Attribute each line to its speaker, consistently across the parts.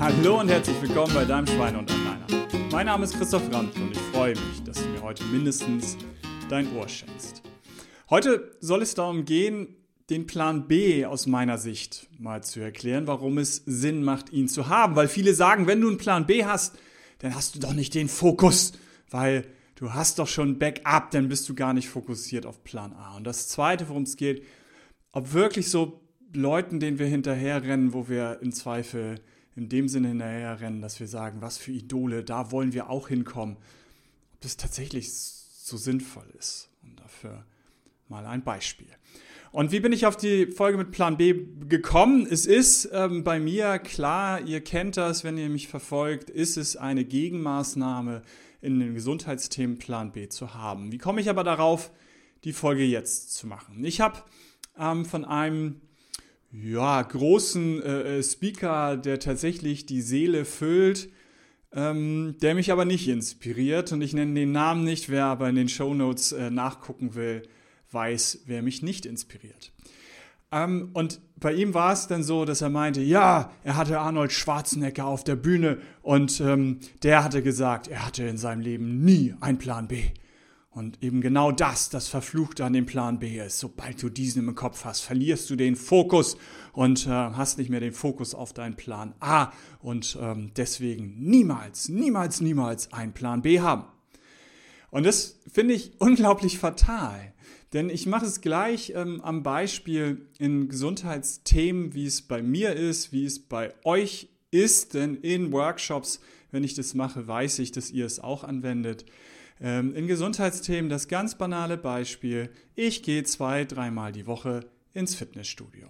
Speaker 1: Hallo und herzlich willkommen bei deinem Schwein und Alleiner. Mein Name ist Christoph Randt und ich freue mich, dass du mir heute mindestens dein Ohr schenkst. Heute soll es darum gehen, den Plan B aus meiner Sicht mal zu erklären, warum es Sinn macht, ihn zu haben. Weil viele sagen, wenn du einen Plan B hast, dann hast du doch nicht den Fokus, weil du hast doch schon Backup, dann bist du gar nicht fokussiert auf Plan A. Und das Zweite, worum es geht, ob wirklich so Leuten, denen wir hinterherrennen, wo wir im Zweifel in dem Sinne hinterherrennen, dass wir sagen, was für Idole, da wollen wir auch hinkommen, ob das tatsächlich so sinnvoll ist. Und dafür mal ein Beispiel. Und wie bin ich auf die Folge mit Plan B gekommen? Es ist ähm, bei mir klar, ihr kennt das, wenn ihr mich verfolgt, ist es eine Gegenmaßnahme in den Gesundheitsthemen Plan B zu haben. Wie komme ich aber darauf, die Folge jetzt zu machen? Ich habe ähm, von einem ja, großen äh, äh, Speaker, der tatsächlich die Seele füllt, ähm, der mich aber nicht inspiriert. Und ich nenne den Namen nicht, wer aber in den Show Notes äh, nachgucken will, weiß, wer mich nicht inspiriert. Ähm, und bei ihm war es dann so, dass er meinte, ja, er hatte Arnold Schwarzenegger auf der Bühne und ähm, der hatte gesagt, er hatte in seinem Leben nie einen Plan B. Und eben genau das, das Verfluchte an dem Plan B ist. Sobald du diesen im Kopf hast, verlierst du den Fokus und äh, hast nicht mehr den Fokus auf deinen Plan A. Und ähm, deswegen niemals, niemals, niemals einen Plan B haben. Und das finde ich unglaublich fatal. Denn ich mache es gleich ähm, am Beispiel in Gesundheitsthemen, wie es bei mir ist, wie es bei euch ist. Denn in Workshops, wenn ich das mache, weiß ich, dass ihr es auch anwendet. Ähm, in Gesundheitsthemen das ganz banale Beispiel. Ich gehe zwei, dreimal die Woche ins Fitnessstudio.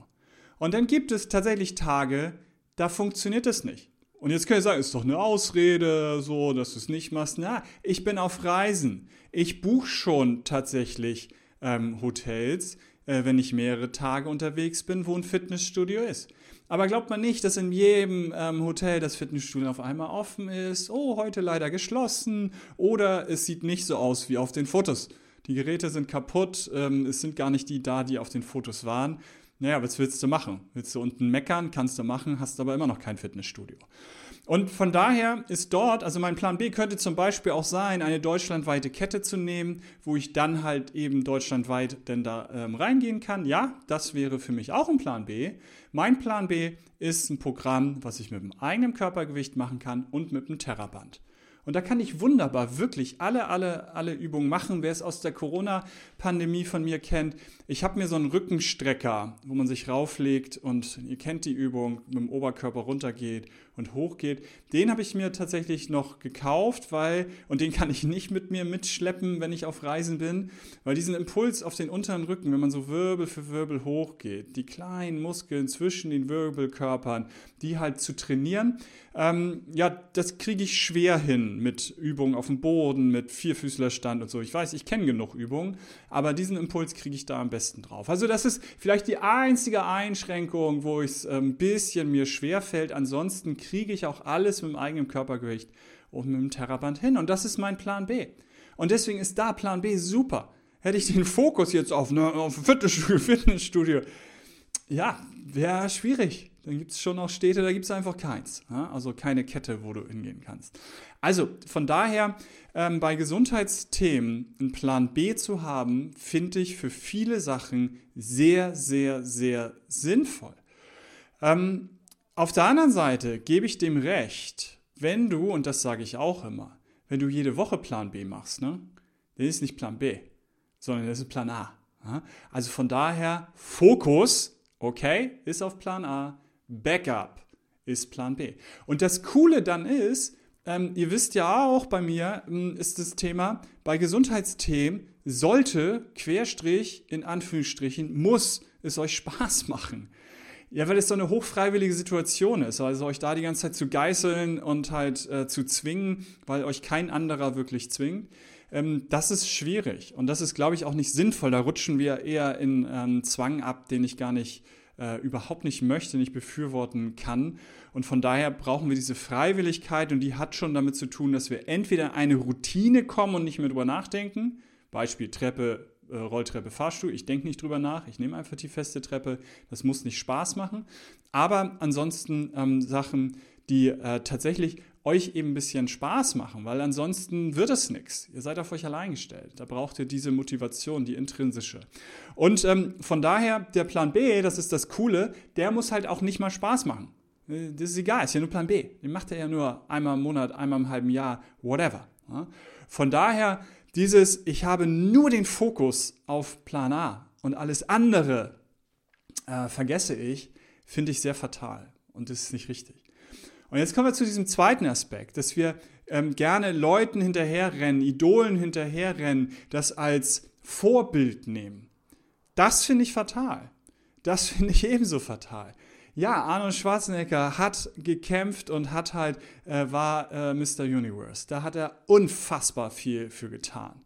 Speaker 1: Und dann gibt es tatsächlich Tage, da funktioniert es nicht. Und jetzt kann ich sagen, ist doch eine Ausrede, so, dass du es nicht machst. Na, ich bin auf Reisen. Ich buche schon tatsächlich ähm, Hotels, äh, wenn ich mehrere Tage unterwegs bin, wo ein Fitnessstudio ist. Aber glaubt man nicht, dass in jedem ähm, Hotel das Fitnessstudio auf einmal offen ist, oh, heute leider geschlossen, oder es sieht nicht so aus wie auf den Fotos. Die Geräte sind kaputt, ähm, es sind gar nicht die da, die auf den Fotos waren. Naja, was willst du machen? Willst du unten meckern? Kannst du machen, hast aber immer noch kein Fitnessstudio. Und von daher ist dort, also mein Plan B könnte zum Beispiel auch sein, eine deutschlandweite Kette zu nehmen, wo ich dann halt eben deutschlandweit denn da ähm, reingehen kann. Ja, das wäre für mich auch ein Plan B. Mein Plan B ist ein Programm, was ich mit dem eigenen Körpergewicht machen kann und mit dem Terraband. Und da kann ich wunderbar wirklich alle, alle, alle Übungen machen. Wer es aus der Corona-Pandemie von mir kennt, ich habe mir so einen Rückenstrecker, wo man sich rauflegt und ihr kennt die Übung, mit dem Oberkörper runtergeht und hochgeht. Den habe ich mir tatsächlich noch gekauft, weil, und den kann ich nicht mit mir mitschleppen, wenn ich auf Reisen bin, weil diesen Impuls auf den unteren Rücken, wenn man so Wirbel für Wirbel hochgeht, die kleinen Muskeln zwischen den Wirbelkörpern, die halt zu trainieren, ähm, ja, das kriege ich schwer hin mit Übungen auf dem Boden, mit Vierfüßlerstand und so. Ich weiß, ich kenne genug Übungen, aber diesen Impuls kriege ich da am besten drauf. Also das ist vielleicht die einzige Einschränkung, wo es ein ähm, bisschen mir schwer fällt. Ansonsten kriege ich auch alles mit dem eigenen Körpergewicht und mit dem Terraband hin. Und das ist mein Plan B. Und deswegen ist da Plan B super. Hätte ich den Fokus jetzt auf, ne, auf Fitnessstudio, Fitnessstudio, ja, wäre schwierig. Dann gibt es schon noch Städte, da gibt es einfach keins. Also keine Kette, wo du hingehen kannst. Also von daher, ähm, bei Gesundheitsthemen einen Plan B zu haben, finde ich für viele Sachen sehr, sehr, sehr sinnvoll. Ähm, auf der anderen Seite gebe ich dem recht, wenn du, und das sage ich auch immer, wenn du jede Woche Plan B machst, ne, dann ist nicht Plan B, sondern das ist Plan A. Also von daher, Fokus, okay, ist auf Plan A, Backup ist Plan B. Und das Coole dann ist, ähm, ihr wisst ja auch bei mir, ähm, ist das Thema, bei Gesundheitsthemen sollte, Querstrich, in Anführungsstrichen, muss es euch Spaß machen. Ja, weil es so eine hochfreiwillige Situation ist. Also euch da die ganze Zeit zu geißeln und halt äh, zu zwingen, weil euch kein anderer wirklich zwingt. Ähm, das ist schwierig. Und das ist, glaube ich, auch nicht sinnvoll. Da rutschen wir eher in ähm, Zwang ab, den ich gar nicht äh, überhaupt nicht möchte, nicht befürworten kann. Und von daher brauchen wir diese Freiwilligkeit und die hat schon damit zu tun, dass wir entweder eine Routine kommen und nicht mehr drüber nachdenken. Beispiel Treppe, äh, Rolltreppe, Fahrstuhl. Ich denke nicht drüber nach. Ich nehme einfach die feste Treppe. Das muss nicht Spaß machen. Aber ansonsten ähm, Sachen, die äh, tatsächlich euch eben ein bisschen Spaß machen, weil ansonsten wird es nichts. Ihr seid auf euch allein gestellt. Da braucht ihr diese Motivation, die intrinsische. Und ähm, von daher, der Plan B, das ist das Coole, der muss halt auch nicht mal Spaß machen. Äh, das ist egal, ist ja nur Plan B. Den macht er ja nur einmal im Monat, einmal im halben Jahr, whatever. Von daher, dieses, ich habe nur den Fokus auf Plan A und alles andere äh, vergesse ich, finde ich sehr fatal und das ist nicht richtig. Und jetzt kommen wir zu diesem zweiten Aspekt, dass wir ähm, gerne Leuten hinterherrennen, Idolen hinterherrennen, das als Vorbild nehmen. Das finde ich fatal. Das finde ich ebenso fatal. Ja, Arnold Schwarzenegger hat gekämpft und hat halt, äh, war äh, Mr. Universe. Da hat er unfassbar viel für getan.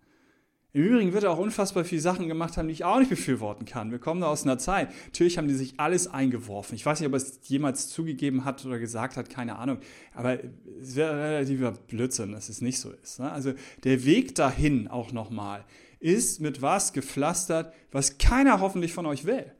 Speaker 1: Im Übrigen wird er auch unfassbar viele Sachen gemacht haben, die ich auch nicht befürworten kann. Wir kommen da aus einer Zeit. Natürlich haben die sich alles eingeworfen. Ich weiß nicht, ob er es jemals zugegeben hat oder gesagt hat, keine Ahnung. Aber es wäre relativer Blödsinn, dass es nicht so ist. Ne? Also der Weg dahin auch nochmal ist mit was gepflastert, was keiner hoffentlich von euch will.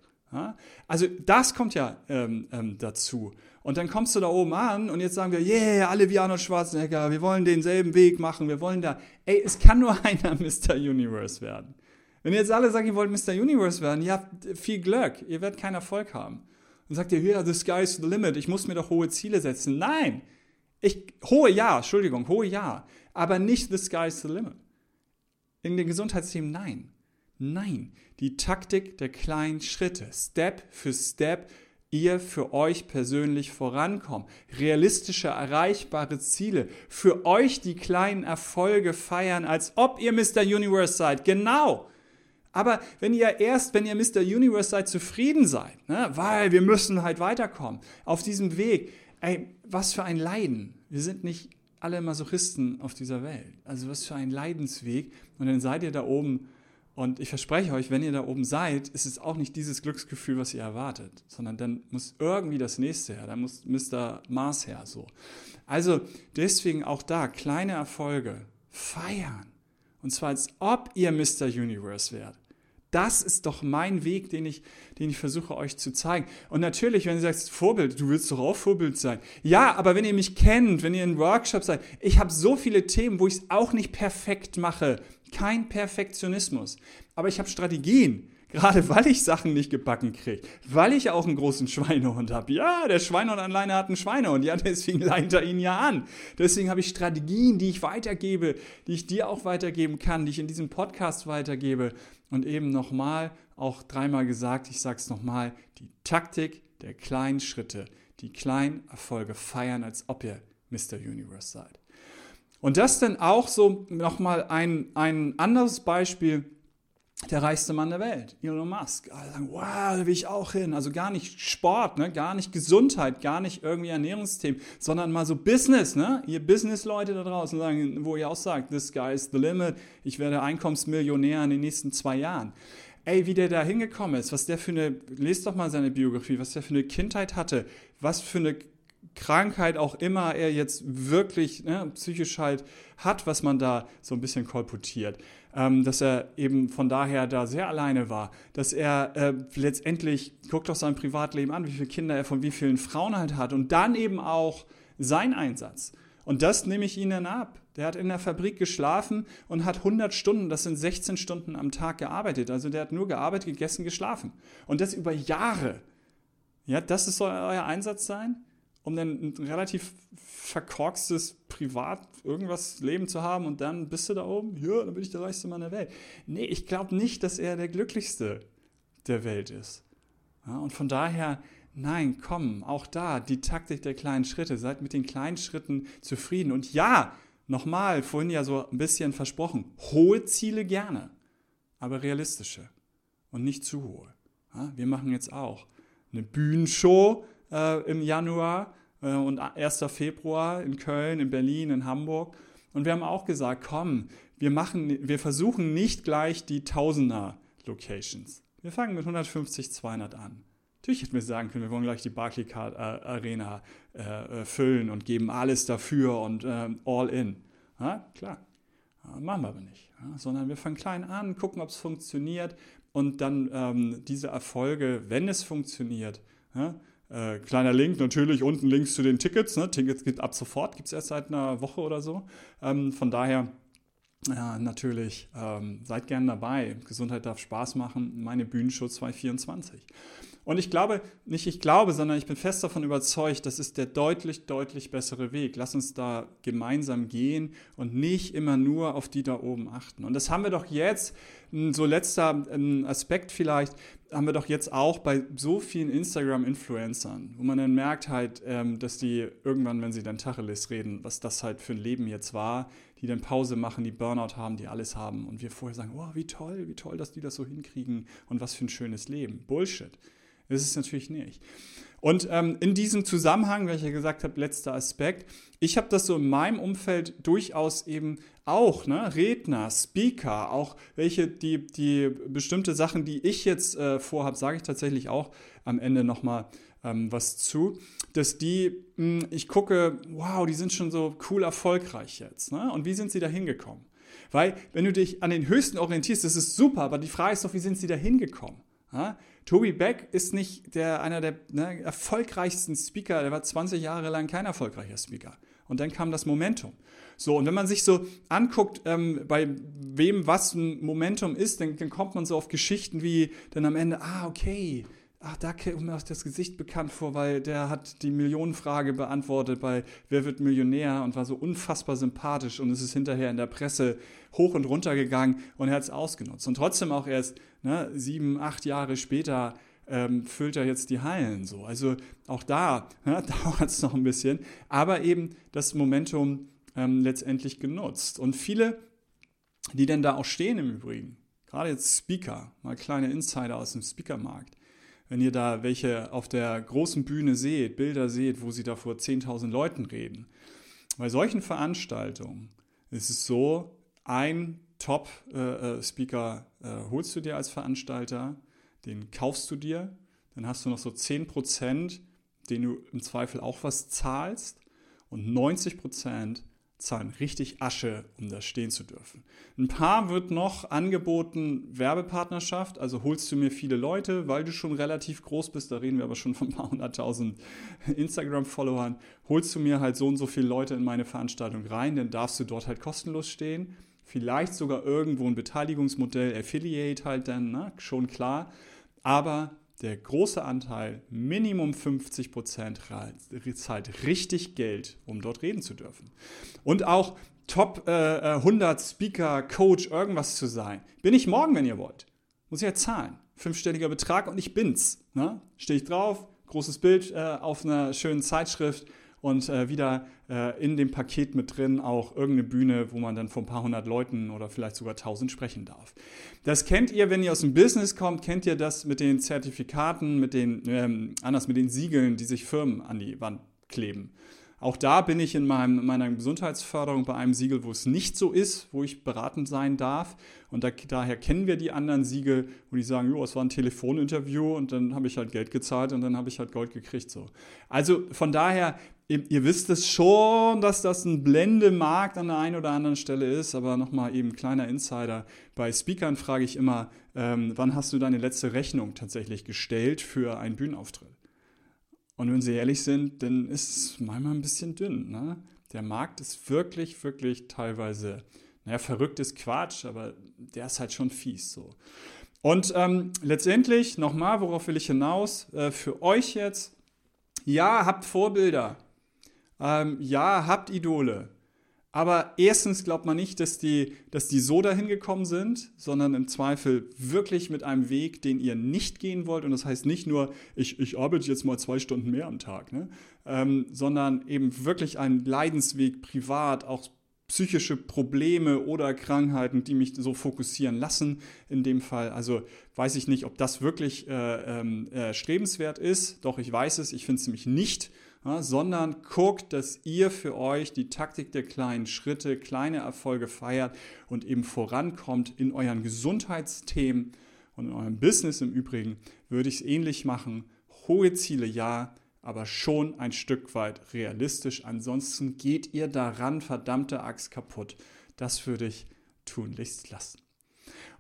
Speaker 1: Also das kommt ja ähm, ähm, dazu. Und dann kommst du da oben an und jetzt sagen wir, yeah, alle wie Arnold Schwarzenegger, wir wollen denselben Weg machen, wir wollen da. Ey, es kann nur einer Mr. Universe werden. Wenn jetzt alle sagt, ihr wollt Mr. Universe werden, ihr habt viel Glück, ihr werdet keinen Erfolg haben. Und sagt ihr, yeah, the sky's the limit, ich muss mir doch hohe Ziele setzen. Nein! Ich, hohe ja, Entschuldigung, hohe ja, aber nicht the sky's the limit. In den Gesundheitsthemen nein. Nein, die Taktik der kleinen Schritte, Step für Step, ihr für euch persönlich vorankommt. Realistische, erreichbare Ziele. Für euch die kleinen Erfolge feiern, als ob ihr Mr. Universe seid. Genau. Aber wenn ihr erst, wenn ihr Mr. Universe seid, zufrieden seid, ne, weil wir müssen halt weiterkommen, auf diesem Weg, ey, was für ein Leiden. Wir sind nicht alle Masochisten auf dieser Welt. Also was für ein Leidensweg. Und dann seid ihr da oben und ich verspreche euch, wenn ihr da oben seid, ist es auch nicht dieses Glücksgefühl, was ihr erwartet, sondern dann muss irgendwie das nächste her, dann muss Mr. Mars her, so. Also deswegen auch da kleine Erfolge feiern. Und zwar als ob ihr Mr. Universe wärt. Das ist doch mein Weg, den ich, den ich versuche euch zu zeigen. Und natürlich, wenn ihr sagt, Vorbild, du willst doch auch Vorbild sein. Ja, aber wenn ihr mich kennt, wenn ihr in Workshop seid, ich habe so viele Themen, wo ich es auch nicht perfekt mache. Kein Perfektionismus. Aber ich habe Strategien. Gerade weil ich Sachen nicht gebacken kriege. Weil ich auch einen großen Schweinehund habe. Ja, der Schweinehund alleine hat einen Schweinehund. Ja, deswegen leitet er ihn ja an. Deswegen habe ich Strategien, die ich weitergebe, die ich dir auch weitergeben kann, die ich in diesem Podcast weitergebe. Und eben nochmal, auch dreimal gesagt, ich sage es nochmal, die Taktik der kleinen Schritte, die kleinen Erfolge feiern, als ob ihr Mr. Universe seid. Und das dann auch so nochmal ein, ein anderes Beispiel, der reichste Mann der Welt, Elon Musk. Alle sagen, wow, da will ich auch hin. Also gar nicht Sport, ne? gar nicht Gesundheit, gar nicht irgendwie Ernährungsthemen, sondern mal so Business. Ne? Ihr Business-Leute da draußen sagen, wo ihr auch sagt, this guy is the limit, ich werde Einkommensmillionär in den nächsten zwei Jahren. Ey, wie der da hingekommen ist, was der für eine, lest doch mal seine Biografie, was der für eine Kindheit hatte, was für eine Krankheit auch immer er jetzt wirklich ne, psychisch halt hat, was man da so ein bisschen kolportiert. Ähm, dass er eben von daher da sehr alleine war, dass er äh, letztendlich, guckt doch sein Privatleben an, wie viele Kinder er von wie vielen Frauen halt hat und dann eben auch sein Einsatz. Und das nehme ich ihnen ab. Der hat in der Fabrik geschlafen und hat 100 Stunden, das sind 16 Stunden am Tag gearbeitet. Also der hat nur gearbeitet, gegessen, geschlafen. Und das über Jahre. Ja, das soll euer Einsatz sein? Um dann ein relativ verkorkstes Privat irgendwas Leben zu haben und dann bist du da oben, ja, dann bin ich der reichste Mann der Welt. Nee, ich glaube nicht, dass er der glücklichste der Welt ist. Ja, und von daher, nein, komm, auch da die Taktik der kleinen Schritte. Seid mit den kleinen Schritten zufrieden. Und ja, nochmal, vorhin ja so ein bisschen versprochen, hohe Ziele gerne, aber realistische und nicht zu hohe. Ja, wir machen jetzt auch eine Bühnenshow äh, im Januar äh, und 1. Februar in Köln, in Berlin, in Hamburg. Und wir haben auch gesagt, komm, wir, machen, wir versuchen nicht gleich die Tausender-Locations. Wir fangen mit 150, 200 an. Natürlich hätten wir sagen können, wir wollen gleich die Barclaycard Arena äh, äh, füllen und geben alles dafür und äh, all in. Ja, klar, ja, machen wir aber nicht. Ja, sondern wir fangen klein an, gucken, ob es funktioniert und dann ähm, diese Erfolge, wenn es funktioniert, Äh, kleiner Link natürlich, unten Links zu den Tickets. Ne? Tickets gibt ab sofort, gibt es erst seit einer Woche oder so. Ähm, von daher ja, natürlich, ähm, seid gern dabei. Gesundheit darf Spaß machen. Meine Bühnenshow 224. Und ich glaube, nicht ich glaube, sondern ich bin fest davon überzeugt, das ist der deutlich, deutlich bessere Weg. Lass uns da gemeinsam gehen und nicht immer nur auf die da oben achten. Und das haben wir doch jetzt, so letzter Aspekt vielleicht, haben wir doch jetzt auch bei so vielen Instagram-Influencern, wo man dann merkt halt, ähm, dass die irgendwann, wenn sie dann Tacheles reden, was das halt für ein Leben jetzt war, die dann Pause machen, die Burnout haben, die alles haben und wir vorher sagen, oh, wie toll, wie toll, dass die das so hinkriegen und was für ein schönes Leben. Bullshit. Das ist es natürlich nicht. Und ähm, in diesem Zusammenhang, weil ich ja gesagt habe, letzter Aspekt, ich habe das so in meinem Umfeld durchaus eben auch, ne, Redner, Speaker, auch welche, die, die bestimmte Sachen, die ich jetzt äh, vorhabe, sage ich tatsächlich auch am Ende nochmal ähm, was zu, dass die, mh, hm, ich gucke, wow, die sind schon so cool erfolgreich jetzt. Ne? Und wie sind sie da hingekommen? Weil, wenn du dich an den Höchsten orientierst, das ist super, aber die Frage ist doch, wie sind sie da hingekommen? Ja? Toby Beck ist nicht der, einer der ne, erfolgreichsten Speaker, der war 20 Jahre lang kein erfolgreicher Speaker. Und dann kam das Momentum. So, und wenn man sich so anguckt, ähm, bei wem was ein Momentum ist, dann, dann, kommt man so auf Geschichten wie dann am Ende, ah, okay, ach, da kommt mir das Gesicht bekannt vor, weil der hat die Millionenfrage beantwortet bei Wer wird Millionär und war so unfassbar sympathisch und es ist hinterher in der Presse hoch und runter gegangen und er hat es ausgenutzt. Und trotzdem auch erst ne, sieben, acht Jahre später ähm, füllt er jetzt die Hallen so. Also auch da ne, dauert es noch ein bisschen, aber eben das Momentum ähm, letztendlich genutzt. Und viele, die denn da auch stehen im Übrigen, gerade jetzt Speaker, mal kleine Insider aus dem Speakermarkt, wenn ihr da welche auf der großen Bühne seht, Bilder seht, wo sie da vor 10.000 Leuten reden. Bei solchen Veranstaltungen ist es so, ein Top-Speaker äh, äh, holst du dir als Veranstalter, den kaufst du dir, dann hast du noch so 10%, den du im Zweifel auch was zahlst und 90% zahlen richtig Asche, um da stehen zu dürfen. Ein paar wird noch angeboten Werbepartnerschaft, also holst du mir viele Leute, weil du schon relativ groß bist, da reden wir aber schon von ein paar hunderttausend Instagram-Followern, holst du mir halt so und so viele Leute in meine Veranstaltung rein, dann darfst du dort halt kostenlos stehen. Vielleicht sogar irgendwo ein Beteiligungsmodell, Affiliate halt dann, ne? schon klar. Aber der große Anteil, Minimum 50 Prozent, zahlt richtig Geld, um dort reden zu dürfen. Und auch Top äh, 100 äh, Speaker, Coach, irgendwas zu sein. Bin ich morgen, wenn ihr wollt. Muss ich ja zahlen. Fünfstelliger Betrag und ich bin's. Ne? Stehe ich drauf, großes Bild äh, auf einer schönen Zeitschrift und äh, wieder äh, in dem Paket mit drin auch irgendeine Bühne, wo man dann vor ein paar hundert Leuten oder vielleicht sogar tausend sprechen darf. Das kennt ihr, wenn ihr aus dem Business kommt, kennt ihr das mit den Zertifikaten, mit den, ähm, anders mit den Siegeln, die sich Firmen an die Wand kleben. Auch da bin ich in meinem, meiner Gesundheitsförderung bei einem Siegel, wo es nicht so ist, wo ich beratend sein darf. Und da, daher kennen wir die anderen Siegel, wo die sagen, jo, es war ein Telefoninterview und dann habe ich halt Geld gezahlt und dann habe ich halt Gold gekriegt. So. Also von daher, ihr, ihr wisst es schon, dass das ein Blendemarkt an der einen oder anderen Stelle ist, aber nochmal eben kleiner Insider. Bei Speakern frage ich immer, ähm, wann hast du deine letzte Rechnung tatsächlich gestellt für einen Bühnenauftritt? Und wenn sie ehrlich sind, dann ist es manchmal ein bisschen dünn. Ne? Der Markt ist wirklich, wirklich teilweise, naja, verrücktes Quatsch, aber der ist halt schon fies so. Und ähm, letztendlich, nochmal, worauf will ich hinaus? Äh, für euch jetzt, ja, habt Vorbilder. Ähm, ja, habt Idole. Aber erstens glaubt man nicht, dass die, dass die so dahin gekommen sind, sondern im Zweifel wirklich mit einem Weg, den ihr nicht gehen wollt. Und das heißt nicht nur, ich, ich arbeite jetzt mal zwei Stunden mehr am Tag, ne? ähm, sondern eben wirklich einen Leidensweg privat, auch psychische Probleme oder Krankheiten, die mich so fokussieren lassen in dem Fall. Also weiß ich nicht, ob das wirklich äh, ähm, äh, strebenswert ist. Doch ich weiß es, ich finde es nämlich nicht ja, sondern guckt, dass ihr für euch die Taktik der kleinen Schritte, kleine Erfolge feiert und eben vorankommt in euren Gesundheitsthemen und in eurem Business im Übrigen, würde ich es ähnlich machen. Hohe Ziele ja, aber schon ein Stück weit realistisch. Ansonsten geht ihr daran, verdammte Axt kaputt. Das würde ich tunlichst lassen.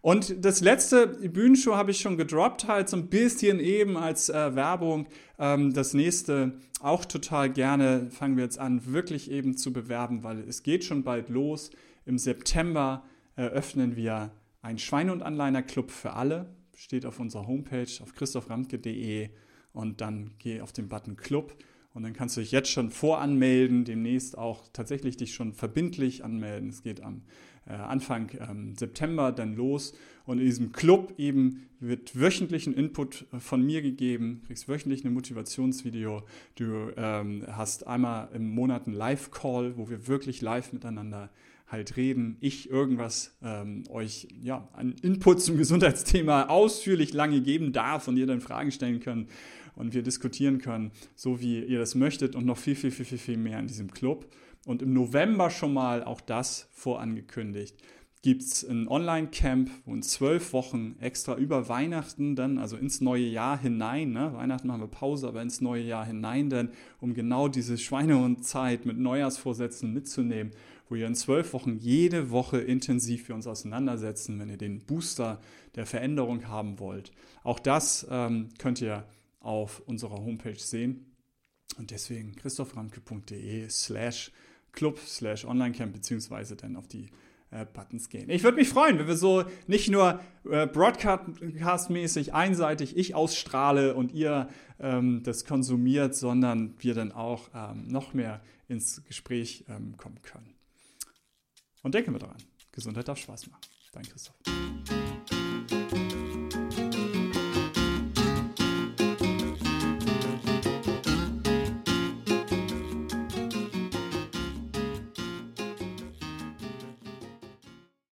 Speaker 1: Und das letzte Bühnenshow habe ich schon gedroppt, halt so ein bisschen eben als äh, Werbung. Ähm, das nächste auch total gerne fangen wir jetzt an, wirklich eben zu bewerben, weil es geht schon bald los. Im September eröffnen wir einen Schweine- und Anleiner-Club für alle. Steht auf unserer Homepage auf christophramke.de und dann geh auf den Button Club und dann kannst du dich jetzt schon voranmelden, demnächst auch tatsächlich dich schon verbindlich anmelden. Es geht am Anfang ähm, September dann los. Und in diesem Club eben wird wöchentlichen Input äh, von mir gegeben, kriegst wöchentlich ein Motivationsvideo. Du ähm, hast einmal im Monat einen Live-Call, wo wir wirklich live miteinander halt reden. Ich irgendwas ähm, euch ja, an Input zum Gesundheitsthema ausführlich lange geben darf und ihr dann Fragen stellen könnt und wir diskutieren können, so wie ihr das möchtet und noch viel, viel, viel, viel, viel mehr in diesem Club. Und im November schon mal, auch das vorangekündigt, gibt es ein Online-Camp, wo in zwölf Wochen extra über Weihnachten dann, also ins neue Jahr hinein, ne? Weihnachten machen wir Pause, aber ins neue Jahr hinein dann, um genau diese Schweinehund-Zeit mit Neujahrsvorsätzen mitzunehmen, wo ihr in zwölf Wochen jede Woche intensiv für uns auseinandersetzen, wenn ihr den Booster der Veränderung haben wollt. Auch das ähm, könnt ihr auf unserer Homepage sehen. Und deswegen christophramke.de slash club slash onlinecamp beziehungsweise dann auf die äh, Buttons gehen. Ich würde mich freuen, wenn wir so nicht nur äh, broadcast-mäßig einseitig ich ausstrahle und ihr ähm, das konsumiert, sondern wir dann auch ähm, noch mehr ins Gespräch ähm, kommen können. Und denken wir daran, Gesundheit darf Spaß machen. Dein Christoph.